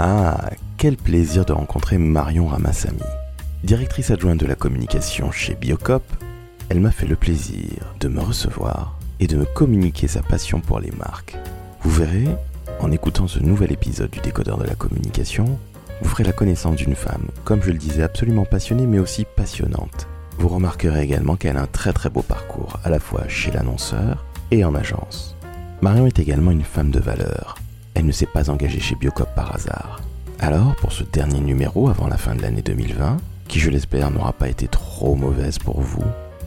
Ah, quel plaisir de rencontrer Marion Ramassami. Directrice adjointe de la communication chez Biocop, elle m'a fait le plaisir de me recevoir et de me communiquer sa passion pour les marques. Vous verrez, en écoutant ce nouvel épisode du décodeur de la communication, vous ferez la connaissance d'une femme, comme je le disais, absolument passionnée mais aussi passionnante. Vous remarquerez également qu'elle a un très très beau parcours, à la fois chez l'annonceur et en agence. Marion est également une femme de valeur. Elle ne s'est pas engagée chez Biocop par hasard. Alors, pour ce dernier numéro avant la fin de l'année 2020, qui je l'espère n'aura pas été trop mauvaise pour vous,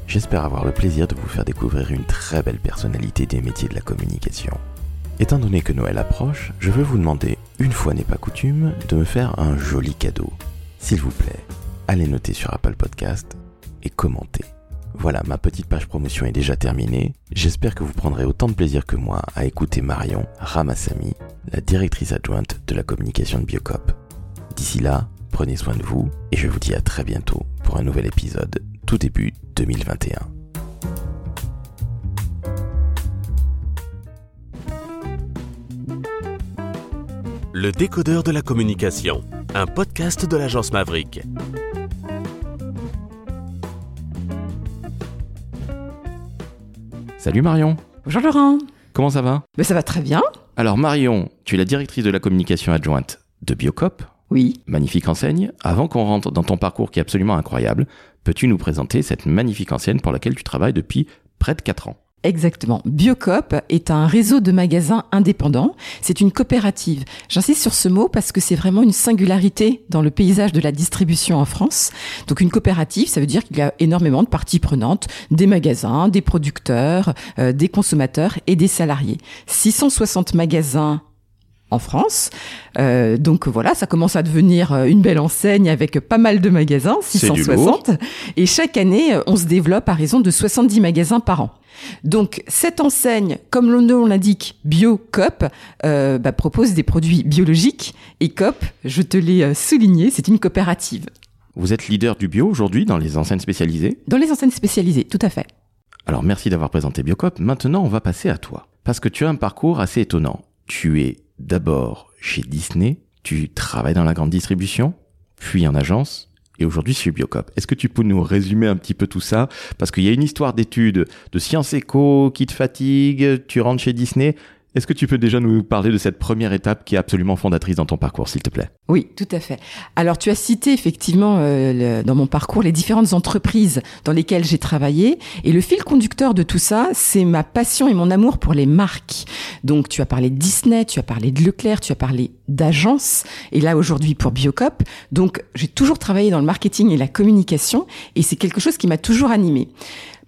j'espère avoir le plaisir de vous faire découvrir une très belle personnalité des métiers de la communication. Étant donné que Noël approche, je veux vous demander, une fois n'est pas coutume, de me faire un joli cadeau. S'il vous plaît, allez noter sur Apple Podcast et commentez. Voilà, ma petite page promotion est déjà terminée. J'espère que vous prendrez autant de plaisir que moi à écouter Marion Ramassami, la directrice adjointe de la communication de Biocop. D'ici là, prenez soin de vous et je vous dis à très bientôt pour un nouvel épisode tout début 2021. Le décodeur de la communication, un podcast de l'agence Maverick. Salut Marion, Bonjour Laurent. comment ça va? Mais ça va très bien. Alors Marion, tu es la directrice de la communication adjointe de Biocop, Oui. magnifique enseigne. Avant qu'on rentre dans ton parcours qui est absolument incroyable, peux-tu nous présenter cette magnifique enseigne pour laquelle tu travailles depuis près de 4 ans? Exactement. Biocop est un réseau de magasins indépendants. C'est une coopérative. J'insiste sur ce mot parce que c'est vraiment une singularité dans le paysage de la distribution en France. Donc une coopérative, ça veut dire qu'il y a énormément de parties prenantes, des magasins, des producteurs, euh, des consommateurs et des salariés. 660 magasins en France. Euh, donc voilà, ça commence à devenir euh, une belle enseigne avec pas mal de magasins, C'est du 660. Et chaque année, euh, on se développe à raison de 70 magasins par an. Donc cette enseigne, comme le nom l'indique, BioCop, euh, bah, propose des produits biologiques. Et COP, je te l'ai euh, souligné, c'est une coopérative. Vous êtes leader du bio aujourd'hui dans les enseignes spécialisées? Dans les enseignes spécialisées, tout à fait. Alors merci d'avoir présenté Biocop. Maintenant, on va passer à toi. Parce que tu as un parcours assez étonnant. Tu es d'abord chez Disney, tu travailles dans la grande distribution, puis en agence, et aujourd'hui chez Biocop. Est-ce que tu peux nous résumer un petit peu tout ça? Parce qu'il y a une histoire d'études de sciences éco qui te fatigue, tu rentres chez Disney. Est-ce que tu peux déjà nous parler de cette première étape qui est absolument fondatrice dans ton parcours, s'il te plaît? Oui, tout à fait. Alors, tu as cité effectivement euh, dans mon parcours les différentes entreprises dans lesquelles j'ai travaillé. Et le fil conducteur de tout ça, c'est ma passion et mon amour pour les marques. Donc, tu as parlé de Disney, tu as parlé de Leclerc, tu as parlé d'agence. Et là, aujourd'hui, pour Biocop. Donc, j'ai toujours travaillé dans le marketing et la communication. Et c'est quelque chose qui m'a toujours animé.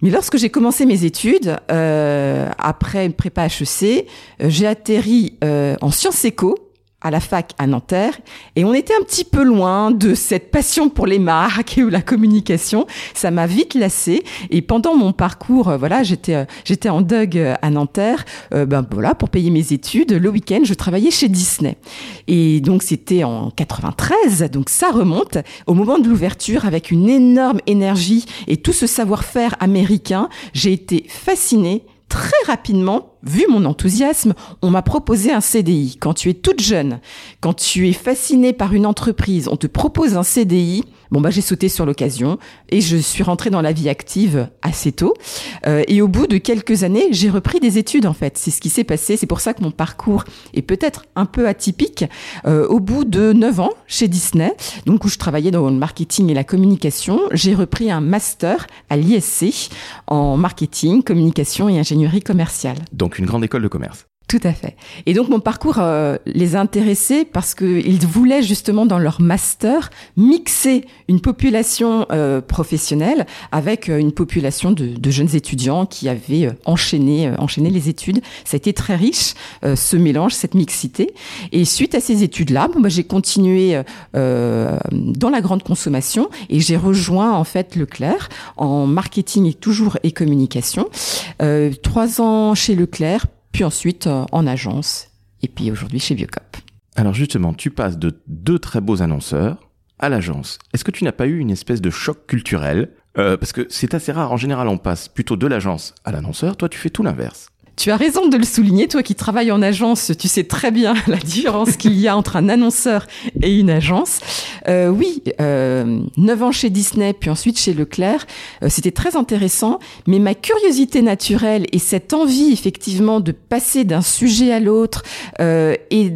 Mais lorsque j'ai commencé mes études, euh, après une prépa HEC, euh, j'ai atterri euh, en sciences éco à la fac à Nanterre et on était un petit peu loin de cette passion pour les marques et ou la communication. Ça m'a vite lassé et pendant mon parcours, euh, voilà, j'étais euh, j'étais en Doug euh, à Nanterre, ben voilà, pour payer mes études. Le week-end, je travaillais chez Disney et donc c'était en 93, donc ça remonte au moment de l'ouverture avec une énorme énergie et tout ce savoir-faire américain. J'ai été fascinée très rapidement, vu mon enthousiasme, on m'a proposé un CDI. Quand tu es toute jeune, quand tu es fasciné par une entreprise, on te propose un CDI. Bon bah j'ai sauté sur l'occasion et je suis rentrée dans la vie active assez tôt. Euh, et au bout de quelques années, j'ai repris des études en fait. C'est ce qui s'est passé. C'est pour ça que mon parcours est peut-être un peu atypique. Euh, au bout de 9 ans chez Disney, donc où je travaillais dans le marketing et la communication, j'ai repris un master à l'ISC en marketing, communication et ingénierie commerciale. Une grande école de commerce. Tout à fait. Et donc mon parcours euh, les a intéressés parce qu'ils voulaient justement dans leur master mixer une population euh, professionnelle avec euh, une population de, de jeunes étudiants qui avaient euh, enchaîné, euh, enchaîné les études. Ça a été très riche ce mélange, cette mixité. Et suite à ces études-là, bon, bah, j'ai continué dans la grande consommation et j'ai rejoint en fait Leclerc en marketing et toujours et communication. Trois ans chez Leclerc, puis ensuite euh, en agence, et puis aujourd'hui chez Biocop. Alors justement, tu passes de deux très beaux annonceurs à l'agence. Est-ce que tu n'as pas eu une espèce de choc culturel? Euh, Parce que c'est assez rare. En général, on passe plutôt de l'agence à l'annonceur. Toi, tu fais tout l'inverse. Tu as raison de le souligner, toi qui travailles en agence, tu sais très bien la différence qu'il y a entre un annonceur et une agence. Euh, oui, euh, 9 ans chez Disney, puis ensuite chez Leclerc, euh, c'était très intéressant, mais ma curiosité naturelle et cette envie effectivement de passer d'un sujet à l'autre euh, et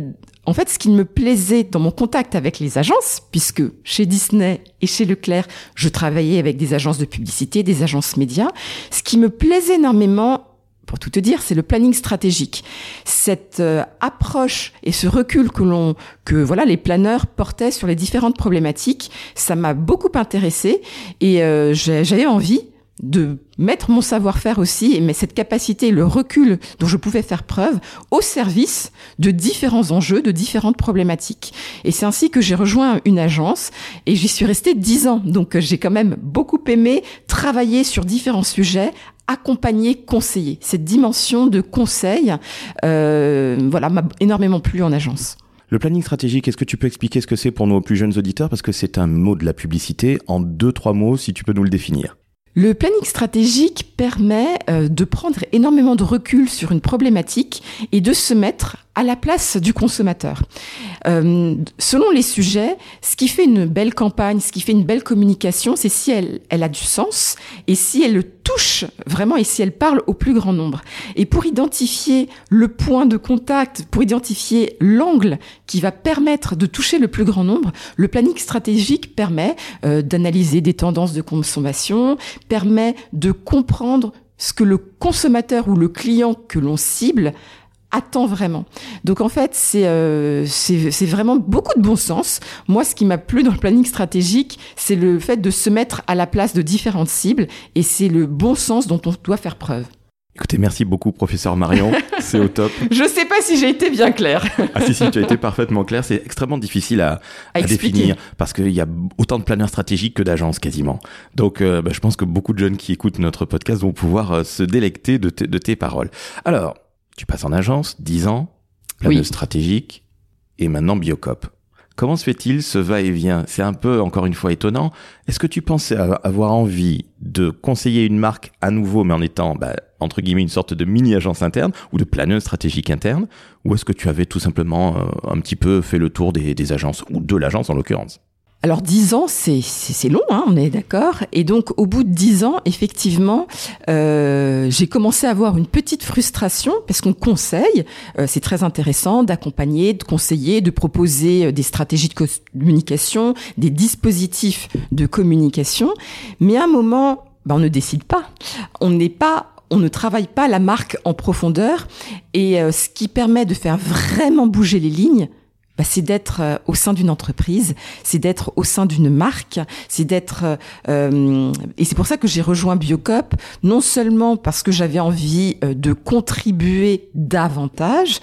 en fait, ce qui me plaisait dans mon contact avec les agences, puisque chez Disney et chez Leclerc, je travaillais avec des agences de publicité, des agences médias, ce qui me plaisait énormément, pour tout te dire, c'est le planning stratégique. Cette euh, approche et ce recul que l'on, que voilà, les planeurs portaient sur les différentes problématiques, ça m'a beaucoup intéressé et euh, j'avais envie de mettre mon savoir-faire aussi, mais cette capacité, le recul dont je pouvais faire preuve au service de différents enjeux, de différentes problématiques. Et c'est ainsi que j'ai rejoint une agence et j'y suis restée dix ans. Donc j'ai quand même beaucoup aimé travailler sur différents sujets accompagner, conseiller. Cette dimension de conseil, euh, voilà, m'a énormément plu en agence. Le planning stratégique, est-ce que tu peux expliquer ce que c'est pour nos plus jeunes auditeurs? Parce que c'est un mot de la publicité. En deux, trois mots, si tu peux nous le définir. Le planning stratégique permet euh, de prendre énormément de recul sur une problématique et de se mettre à la place du consommateur. Euh, selon les sujets, ce qui fait une belle campagne, ce qui fait une belle communication, c'est si elle, elle a du sens et si elle touche vraiment et si elle parle au plus grand nombre. Et pour identifier le point de contact, pour identifier l'angle qui va permettre de toucher le plus grand nombre, le planning stratégique permet euh, d'analyser des tendances de consommation, permet de comprendre ce que le consommateur ou le client que l'on cible attend vraiment. Donc en fait, euh, c'est c'est vraiment beaucoup de bon sens. Moi, ce qui m'a plu dans le planning stratégique, c'est le fait de se mettre à la place de différentes cibles et c'est le bon sens dont on doit faire preuve. Écoutez, merci beaucoup, professeur Marion. C'est au top. Je sais pas si j'ai été bien clair. ah si, si, tu as été parfaitement clair. C'est extrêmement difficile à, à, définir parce qu'il y a autant de planeurs stratégiques que d'agences quasiment. Donc, euh, bah, je pense que beaucoup de jeunes qui écoutent notre podcast vont pouvoir euh, se délecter de, de tes paroles. Alors, tu passes en agence, 10 ans, planeuse stratégique, et maintenant Biocop. Comment se fait-il ce va-et-vient? C'est un peu, encore une fois, étonnant. Est-ce que tu pensais avoir envie de conseiller une marque à nouveau, mais en étant, bah, entre guillemets, une sorte de mini-agence interne ou de planeuse stratégique interne? Ou est-ce que tu avais tout simplement euh, un petit peu fait le tour des, des agences, ou de l'agence en l'occurrence? Alors dix ans, c'est long, hein, on est d'accord. Et donc au bout de dix ans, effectivement, euh, j'ai commencé à avoir une petite frustration parce qu'on conseille, euh, c'est très intéressant d'accompagner, de conseiller, de proposer euh, des stratégies de communication, des dispositifs de communication. Mais à un moment, ben, on ne décide pas. On n'est pas on ne travaille pas la marque en profondeur et ce qui permet de faire vraiment bouger les lignes, bah, c'est d'être euh, au sein d'une entreprise, c'est d'être au sein d'une marque, c'est d'être euh, euh, et c'est pour ça que j'ai rejoint Biocop, non seulement parce que j'avais envie de contribuer davantage,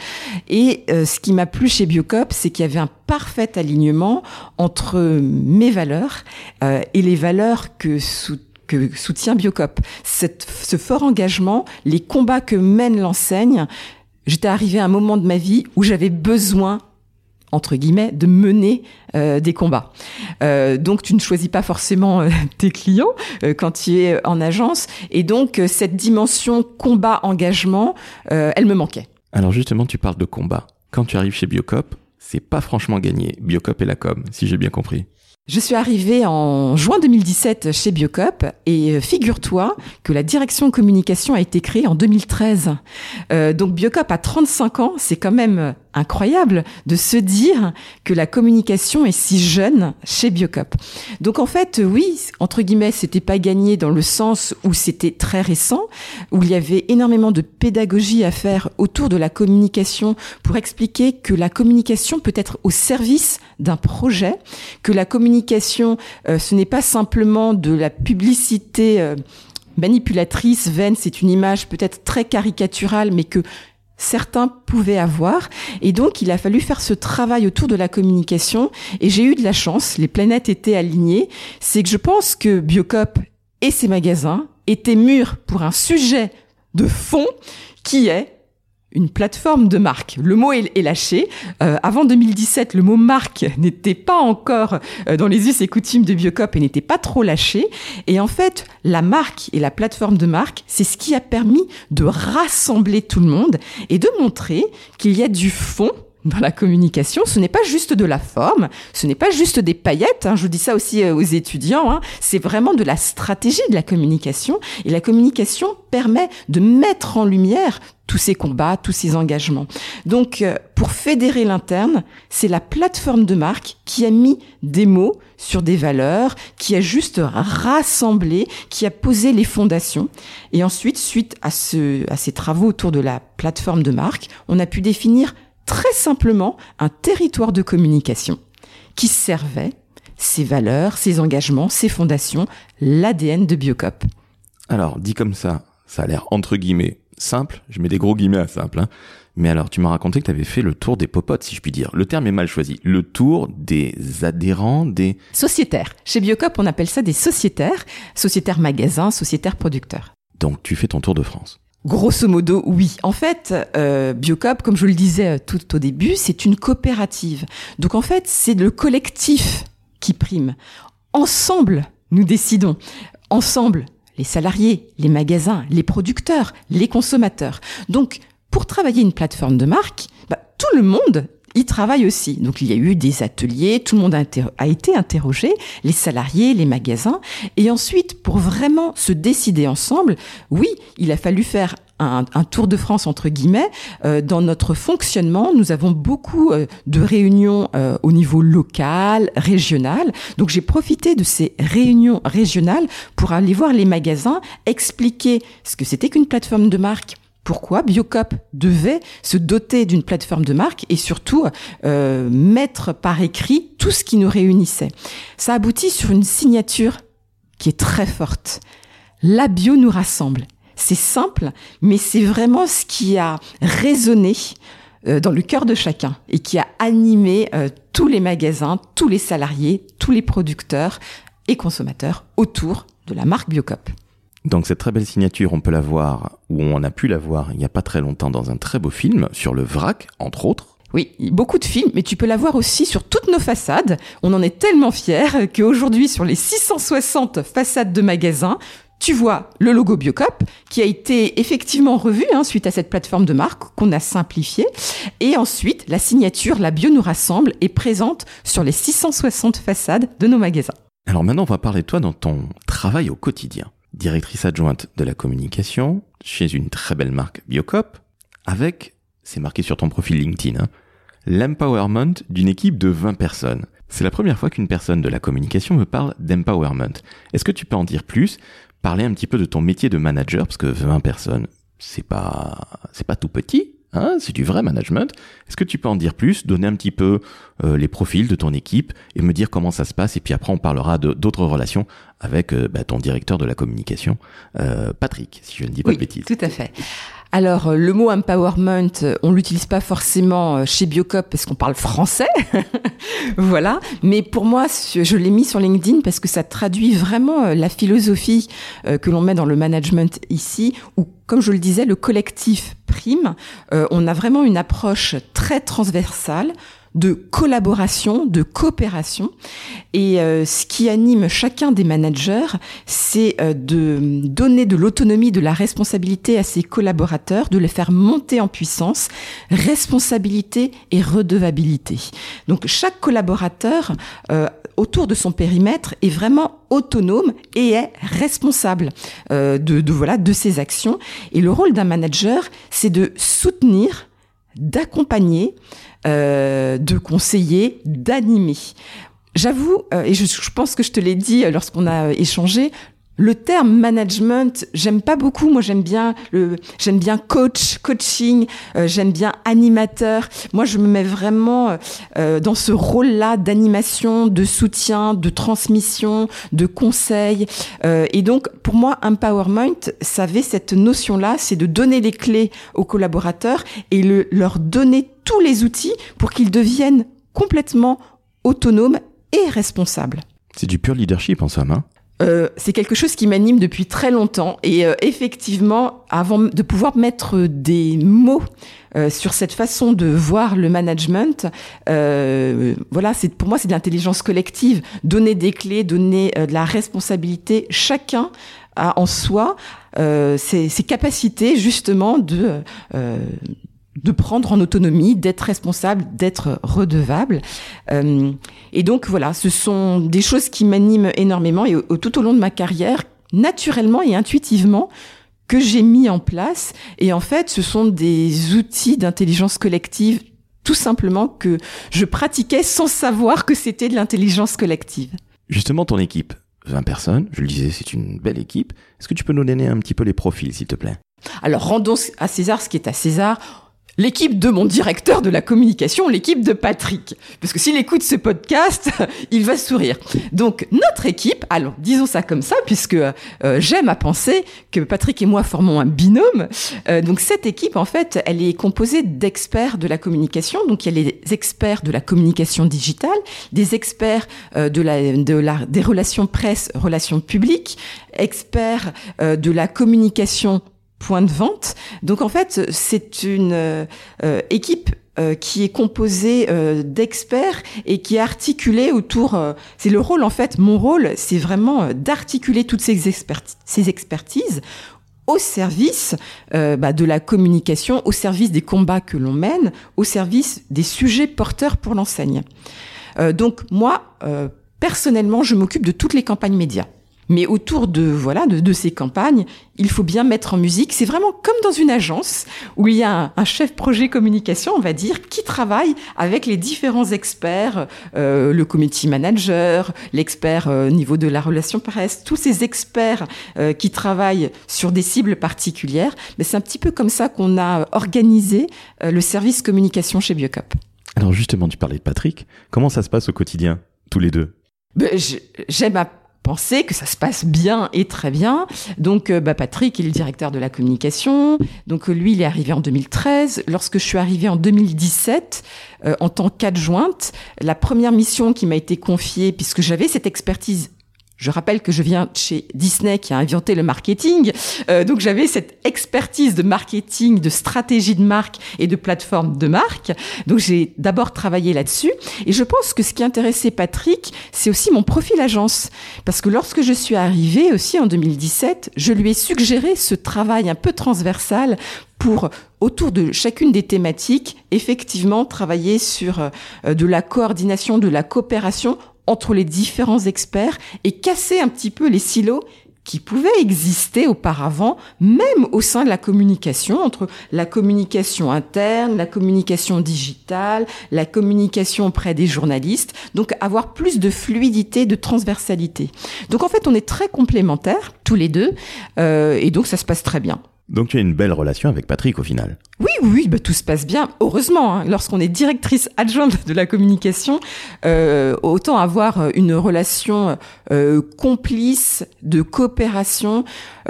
et ce qui m'a plu chez Biocop, c'est qu'il y avait un parfait alignement entre mes valeurs et les valeurs que que soutient Biocop. Cette, ce fort engagement, les combats que mène l'enseigne, j'étais arrivé à un moment de ma vie où j'avais besoin entre guillemets, de mener euh, des combats. Euh, donc tu ne choisis pas forcément euh, tes clients quand tu es en agence. Et donc cette dimension combat-engagement, elle me manquait. Alors justement, tu parles de combat. Quand tu arrives chez Biocop, c'est pas franchement gagné. Biocop et la com, si j'ai bien compris. Je suis arrivée en juin 2017 chez Biocop et figure-toi que la direction communication a été créée en 2013. Euh, donc Biocop a 35 ans, c'est quand même incroyable de se dire que la communication est si jeune chez Biocop. Donc en fait, oui, entre guillemets, c'était pas gagné dans le sens où c'était très récent, où il y avait énormément de pédagogie à faire autour de la communication pour expliquer que la communication peut être au service d'un projet, que la communication, euh, ce n'est pas simplement de la publicité euh, manipulatrice, vaine, c'est une image peut-être très caricaturale, mais que certains pouvaient avoir. Et donc, il a fallu faire ce travail autour de la communication. Et j'ai eu de la chance, les planètes étaient alignées. C'est que je pense que Biocop et ses magasins étaient mûrs pour un sujet de fond qui est une plateforme de marque. Le mot est, lâché. Euh, avant 2017, le mot marque n'était pas encore euh, dans les us et coutumes de Biocop et n'était pas trop lâché. Et en fait, la marque et la plateforme de marque, c'est ce qui a permis de rassembler tout le monde et de montrer qu'il y a du fond dans la communication, ce n'est pas juste de la forme, ce n'est pas juste des paillettes, hein, je dis ça aussi euh, aux étudiants, hein, c'est vraiment de la stratégie de la communication. Et la communication permet de mettre en lumière tous ces combats, tous ces engagements. Donc, euh, pour fédérer l'interne, c'est la plateforme de marque qui a mis des mots sur des valeurs, qui a juste rassemblé, qui a posé les fondations. Et ensuite, suite à, ce, à ces travaux autour de la plateforme de marque, on a pu définir très simplement un territoire de communication qui servait ses valeurs, ses engagements, ses fondations, l'ADN de Biocop. Alors, dit comme ça, ça a l'air entre guillemets simple, je mets des gros guillemets à simple, hein. mais alors tu m'as raconté que tu avais fait le tour des popotes, si je puis dire. Le terme est mal choisi. Le tour des adhérents, des... Sociétaires. Chez Biocop, on appelle ça des sociétaires, sociétaires magasins, sociétaires producteurs. Donc tu fais ton tour de France. Grosso modo, oui. En fait, euh, Biocop, comme je le disais tout au début, c'est une coopérative. Donc en fait, c'est le collectif qui prime. Ensemble, nous décidons. Ensemble, les salariés, les magasins, les producteurs, les consommateurs. Donc, pour travailler une plateforme de marque, bah, tout le monde y travaille aussi. Donc il y a eu des ateliers, tout le monde a, été interrogé, les salariés, les magasins. Et ensuite, pour vraiment se décider ensemble, oui, il a fallu faire un, tour de France entre guillemets. Euh, dans notre fonctionnement, nous avons beaucoup euh, de réunions euh, au niveau local, régional. Donc j'ai profité de ces réunions régionales pour aller voir les magasins, expliquer ce que c'était qu'une plateforme de marque, pourquoi Biocop devait se doter d'une plateforme de marque et surtout euh, mettre par écrit tout ce qui nous réunissait. Ça aboutit sur une signature qui est très forte. La bio nous rassemble. C'est simple, mais c'est vraiment ce qui a résonné euh, dans le cœur de chacun et qui a animé euh, tous les magasins, tous les salariés, tous les producteurs et consommateurs autour de la marque Biocop. Donc cette très belle signature, on peut la voir, ou on a pu la voir il n'y a pas très longtemps dans un très beau film sur le vrac, entre autres. Oui, beaucoup de films, mais tu peux la voir aussi sur toutes nos façades. On en est tellement fiers qu'aujourd'hui, sur les 660 façades de magasins, tu vois le logo Biocop qui a été effectivement revu hein, suite à cette plateforme de marque qu'on a simplifiée. Et ensuite, la signature, la bio nous rassemble, est présente sur les 660 façades de nos magasins. Alors maintenant, on va parler de toi dans ton travail au quotidien directrice adjointe de la communication chez une très belle marque Biocop, avec, c'est marqué sur ton profil LinkedIn, hein, l'empowerment d'une équipe de 20 personnes. C'est la première fois qu'une personne de la communication me parle d'empowerment. Est-ce que tu peux en dire plus Parler un petit peu de ton métier de manager, parce que 20 personnes, c'est pas, c'est pas tout petit. Hein, c'est du vrai management. Est-ce que tu peux en dire plus, donner un petit peu euh, les profils de ton équipe et me dire comment ça se passe Et puis après, on parlera d'autres relations avec euh, bah, ton directeur de la communication, euh, Patrick, si je ne dis pas de bêtises. Tout à fait. Alors, le mot empowerment, on l'utilise pas forcément chez Biocop parce qu'on parle français. voilà. Mais pour moi, je l'ai mis sur LinkedIn parce que ça traduit vraiment la philosophie que l'on met dans le management ici, où, comme je le disais, le collectif prime. on a vraiment une approche très transversale de collaboration, de coopération. Et euh, ce qui anime chacun des managers, c'est euh, de donner de l'autonomie, de la responsabilité à ses collaborateurs, de les faire monter en puissance, responsabilité et redevabilité. Donc chaque collaborateur euh, autour de son périmètre est vraiment autonome et est responsable de, de, voilà de ses actions. Et le rôle d'un manager, c'est de soutenir, d'accompagner, euh, de conseiller, d'animer. J'avoue, euh, et je, je, pense que je te l'ai dit lorsqu'on a échangé, le terme management, j'aime pas beaucoup. Moi, j'aime bien le, j'aime bien coach, coaching. Euh, j'aime bien animateur. Moi, je me mets vraiment euh, dans ce rôle-là d'animation, de soutien, de transmission, de conseil. Euh, et donc, pour moi, empowerment, ça avait cette notion-là, c'est de donner les clés aux collaborateurs et le, leur donner tous les outils pour qu'ils deviennent complètement autonomes et responsables. C'est du pur leadership en somme. Hein euh, c'est quelque chose qui m'anime depuis très longtemps et euh, effectivement, avant de pouvoir mettre des mots euh, sur cette façon de voir le management, voilà, c'est pour moi c'est de l'intelligence collective, donner des clés, donner de la responsabilité. Chacun a en soi ses, ses, capacités justement de de prendre en autonomie, d'être responsable, d'être redevable. Euh, et donc voilà, ce sont des choses qui m'animent énormément et tout au long de ma carrière, naturellement et intuitivement, que j'ai mis en place. Et en fait, ce sont des outils d'intelligence collective tout simplement que je pratiquais sans savoir que c'était de l'intelligence collective. Justement, ton équipe, 20 personnes, je le disais, c'est une belle équipe. Est-ce que tu peux nous donner un petit peu les profils, s'il te plaît? Alors rendons à César ce qui est à César l'équipe de mon directeur de la communication, l'équipe de Patrick. Parce que s'il écoute ce podcast, il va sourire. Donc notre équipe, alors disons ça comme ça, puisque euh, j'aime à penser que Patrick et moi formons un binôme. Euh, donc cette équipe, en fait, elle est composée d'experts de la communication. Donc il y a les experts de la communication digitale, des experts euh, de, de la, des relations presse, relations publiques, experts de la communication point de vente. Donc en fait, c'est une euh, équipe euh, qui est composée euh, d'experts et qui est articulée autour. c'est le rôle en fait. Mon rôle, c'est vraiment d'articuler toutes ces, ces expertises au service bah, de la communication, au service des combats que l'on mène, au service des sujets porteurs pour l'enseigne. donc moi, personnellement, je m'occupe de toutes les campagnes médias. Mais autour de voilà de, ces campagnes, il faut bien mettre en musique. C'est vraiment comme dans une agence où il y a un, chef projet communication, on va dire, qui travaille avec les différents experts, euh, le committee manager, l'expert euh, au niveau de la relation presse, tous ces experts euh, qui travaillent sur des cibles particulières. Mais c'est un petit peu comme ça qu'on a organisé le service communication chez Biocop. Alors justement, tu parlais de Patrick. Comment ça se passe au quotidien, tous les deux? Ben, J'aime à penser que ça se passe bien et très bien. Donc, euh, bah, Patrick est le directeur de la communication. Donc, lui, il est arrivé en 2013. Lorsque je suis arrivée en 2017, euh, en tant qu'adjointe, la première mission qui m'a été confiée, puisque j'avais cette expertise je rappelle que je viens chez Disney qui a inventé le marketing, euh, donc j'avais cette expertise de marketing, de stratégie de marque et de plateforme de marque. Donc j'ai d'abord travaillé là-dessus. Et je pense que ce qui intéressait Patrick, c'est aussi mon profil agence. Parce que lorsque je suis arrivée aussi en 2017, je lui ai suggéré ce travail un peu transversal pour autour de chacune des thématiques, effectivement travailler sur euh, de la coordination, de la coopération entre les différents experts et casser un petit peu les silos qui pouvaient exister auparavant, même au sein de la communication, entre la communication interne, la communication digitale, la communication auprès des journalistes, donc avoir plus de fluidité, de transversalité. Donc en fait, on est très complémentaires, tous les deux, euh, et donc ça se passe très bien. Donc tu as une belle relation avec Patrick au final. Oui, oui, bah, tout se passe bien. Heureusement, hein. lorsqu'on est directrice adjointe de la communication, euh, autant avoir euh, une relation euh, complice, de coopération.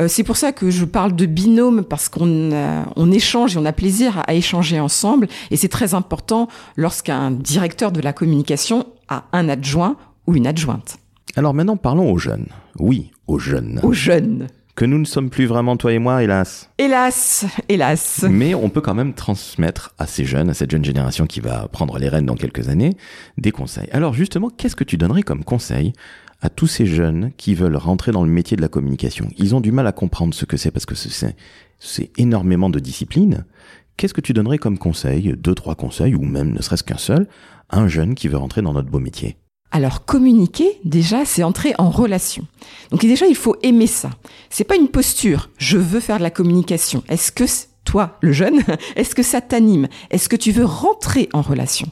c'est pour ça que je parle de binôme parce qu'on on échange et on a plaisir à, échanger ensemble. Et c'est très important lorsqu'un directeur de la communication a un adjoint ou une adjointe. Alors maintenant, parlons aux jeunes. Oui, aux jeunes. Aux jeunes que nous ne sommes plus vraiment toi et moi, hélas. Hélas, hélas. Mais on peut quand même transmettre à ces jeunes, à cette jeune génération qui va prendre les rênes dans quelques années, des conseils. Alors justement, qu'est-ce que tu donnerais comme conseil à tous ces jeunes qui veulent rentrer dans le métier de la communication? Ils ont du mal à comprendre ce que c'est parce que c'est, c'est énormément de discipline. Qu'est-ce que tu donnerais comme conseil, deux, trois conseils, ou même ne serait-ce qu'un seul, à un jeune qui veut rentrer dans notre beau métier? Alors communiquer, déjà, c'est entrer en relation. Donc déjà, il faut aimer ça. C'est pas une posture. Je veux faire de la communication. Est-ce que toi, le jeune, est-ce que ça t'anime? Est-ce que tu veux rentrer en relation?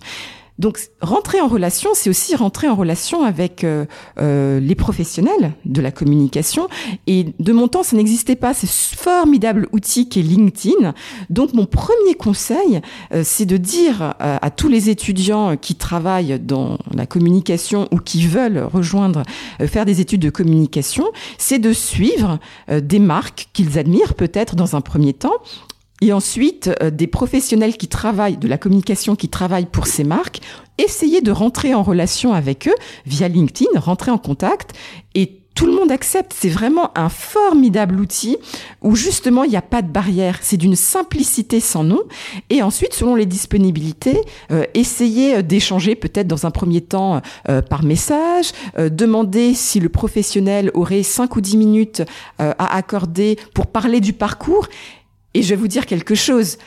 Donc rentrer en relation, c'est aussi rentrer en relation avec euh, euh, les professionnels de la communication. Et de mon temps, ça n'existait pas. Ce formidable outil qu'est LinkedIn. Donc mon premier conseil, euh, c'est de dire à tous les étudiants qui travaillent dans la communication ou qui veulent rejoindre, faire des études de communication, c'est de suivre des marques qu'ils admirent peut-être dans un premier temps et ensuite, euh, des professionnels qui travaillent, de la communication qui travaillent pour ces marques, essayer de rentrer en relation avec eux via LinkedIn, rentrer en contact et tout le monde accepte. C'est vraiment un formidable outil où justement il n'y a pas de barrière. C'est d'une simplicité sans nom. Et ensuite, selon les disponibilités, euh, essayez d'échanger peut-être dans un premier temps euh, par message, euh, demander si le professionnel aurait 5 ou 10 minutes à accorder pour parler du parcours. Et je vais vous dire quelque chose.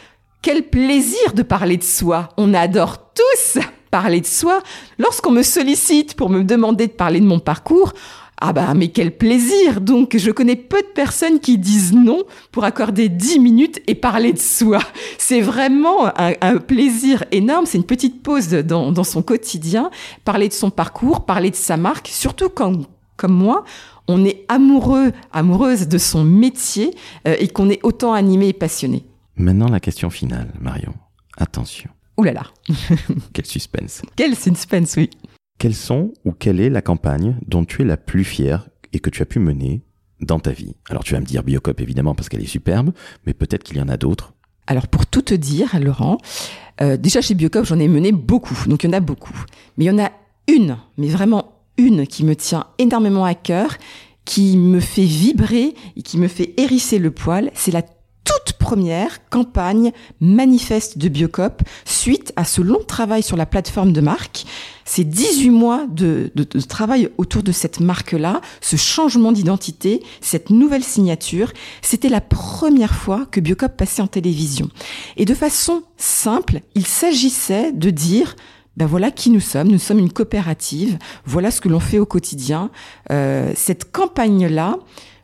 Quel plaisir de parler de soi. On adore tous parler de soi. Lorsqu'on me sollicite pour me demander de parler de mon parcours, ah bah mais quel plaisir Donc je connais peu de personnes qui disent non pour accorder 10 minutes et parler de soi. C'est vraiment un, plaisir énorme, c'est une petite pause dans, son quotidien, parler de son parcours, parler de sa marque, surtout quand, comme moi, on est amoureux, amoureuse de son métier euh, et qu'on est autant animé et passionné. Maintenant la question finale, Marion. Attention. Ouh là là. Quel suspense. Quel suspense, oui. Quelles sont ou quelle est la campagne dont tu es la plus fière et que tu as pu mener dans ta vie? Alors tu vas me dire Biocop évidemment parce qu'elle est superbe, mais peut-être qu'il y en a d'autres. Alors pour tout te dire, Laurent, euh, déjà chez Biocop j'en ai mené beaucoup, donc il y en a beaucoup. Mais il y en a une, mais vraiment une qui me tient énormément à cœur, qui me fait vibrer et qui me fait hérisser le poil, c'est la toute première campagne manifeste de Biocop suite à ce long travail sur la plateforme de marque. Ces 18 mois de, travail autour de cette marque-là, ce changement d'identité, cette nouvelle signature, c'était la première fois que Biocop passait en télévision. Et de façon simple, il s'agissait de dire ben voilà qui nous sommes. Nous sommes une coopérative. Voilà ce que l'on fait au quotidien. Euh, cette campagne-là,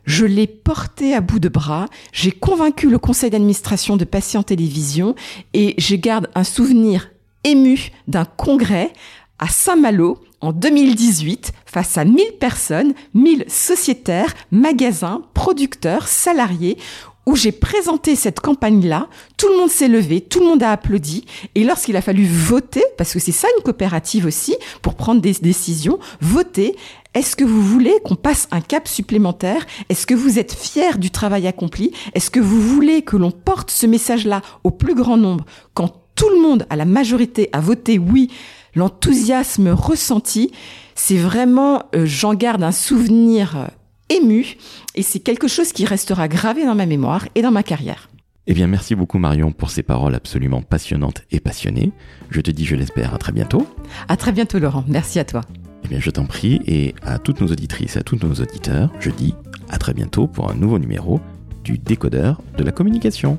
je l'ai porté à bout de bras, j'ai convaincu le conseil d'administration de passer en télévision et je garde un souvenir ému d'un congrès à Saint-Malo en 2018 face à 1000 personnes, 1000 sociétaires, magasins, producteurs, salariés où j'ai présenté cette campagne-là, tout le monde s'est levé, tout le monde a applaudi, et lorsqu'il a fallu voter, parce que c'est ça une coopérative aussi, pour prendre des décisions, voter, est-ce que vous voulez qu'on passe un cap supplémentaire? Est-ce que vous êtes fier du travail accompli? Est-ce que vous voulez que l'on porte ce message-là au plus grand nombre? Quand tout le monde, à la majorité, a voté oui, l'enthousiasme ressenti, c'est vraiment, euh, j'en garde un souvenir euh, ému et c'est quelque chose qui restera gravé dans ma mémoire et dans ma carrière. Eh bien, merci beaucoup Marion pour ces paroles absolument passionnantes et passionnées. Je te dis, je l'espère, à très bientôt. À très bientôt Laurent, merci à toi. Eh bien, je t'en prie, et à toutes nos auditrices à tous nos auditeurs, je dis à très bientôt pour un nouveau numéro du décodeur de la communication.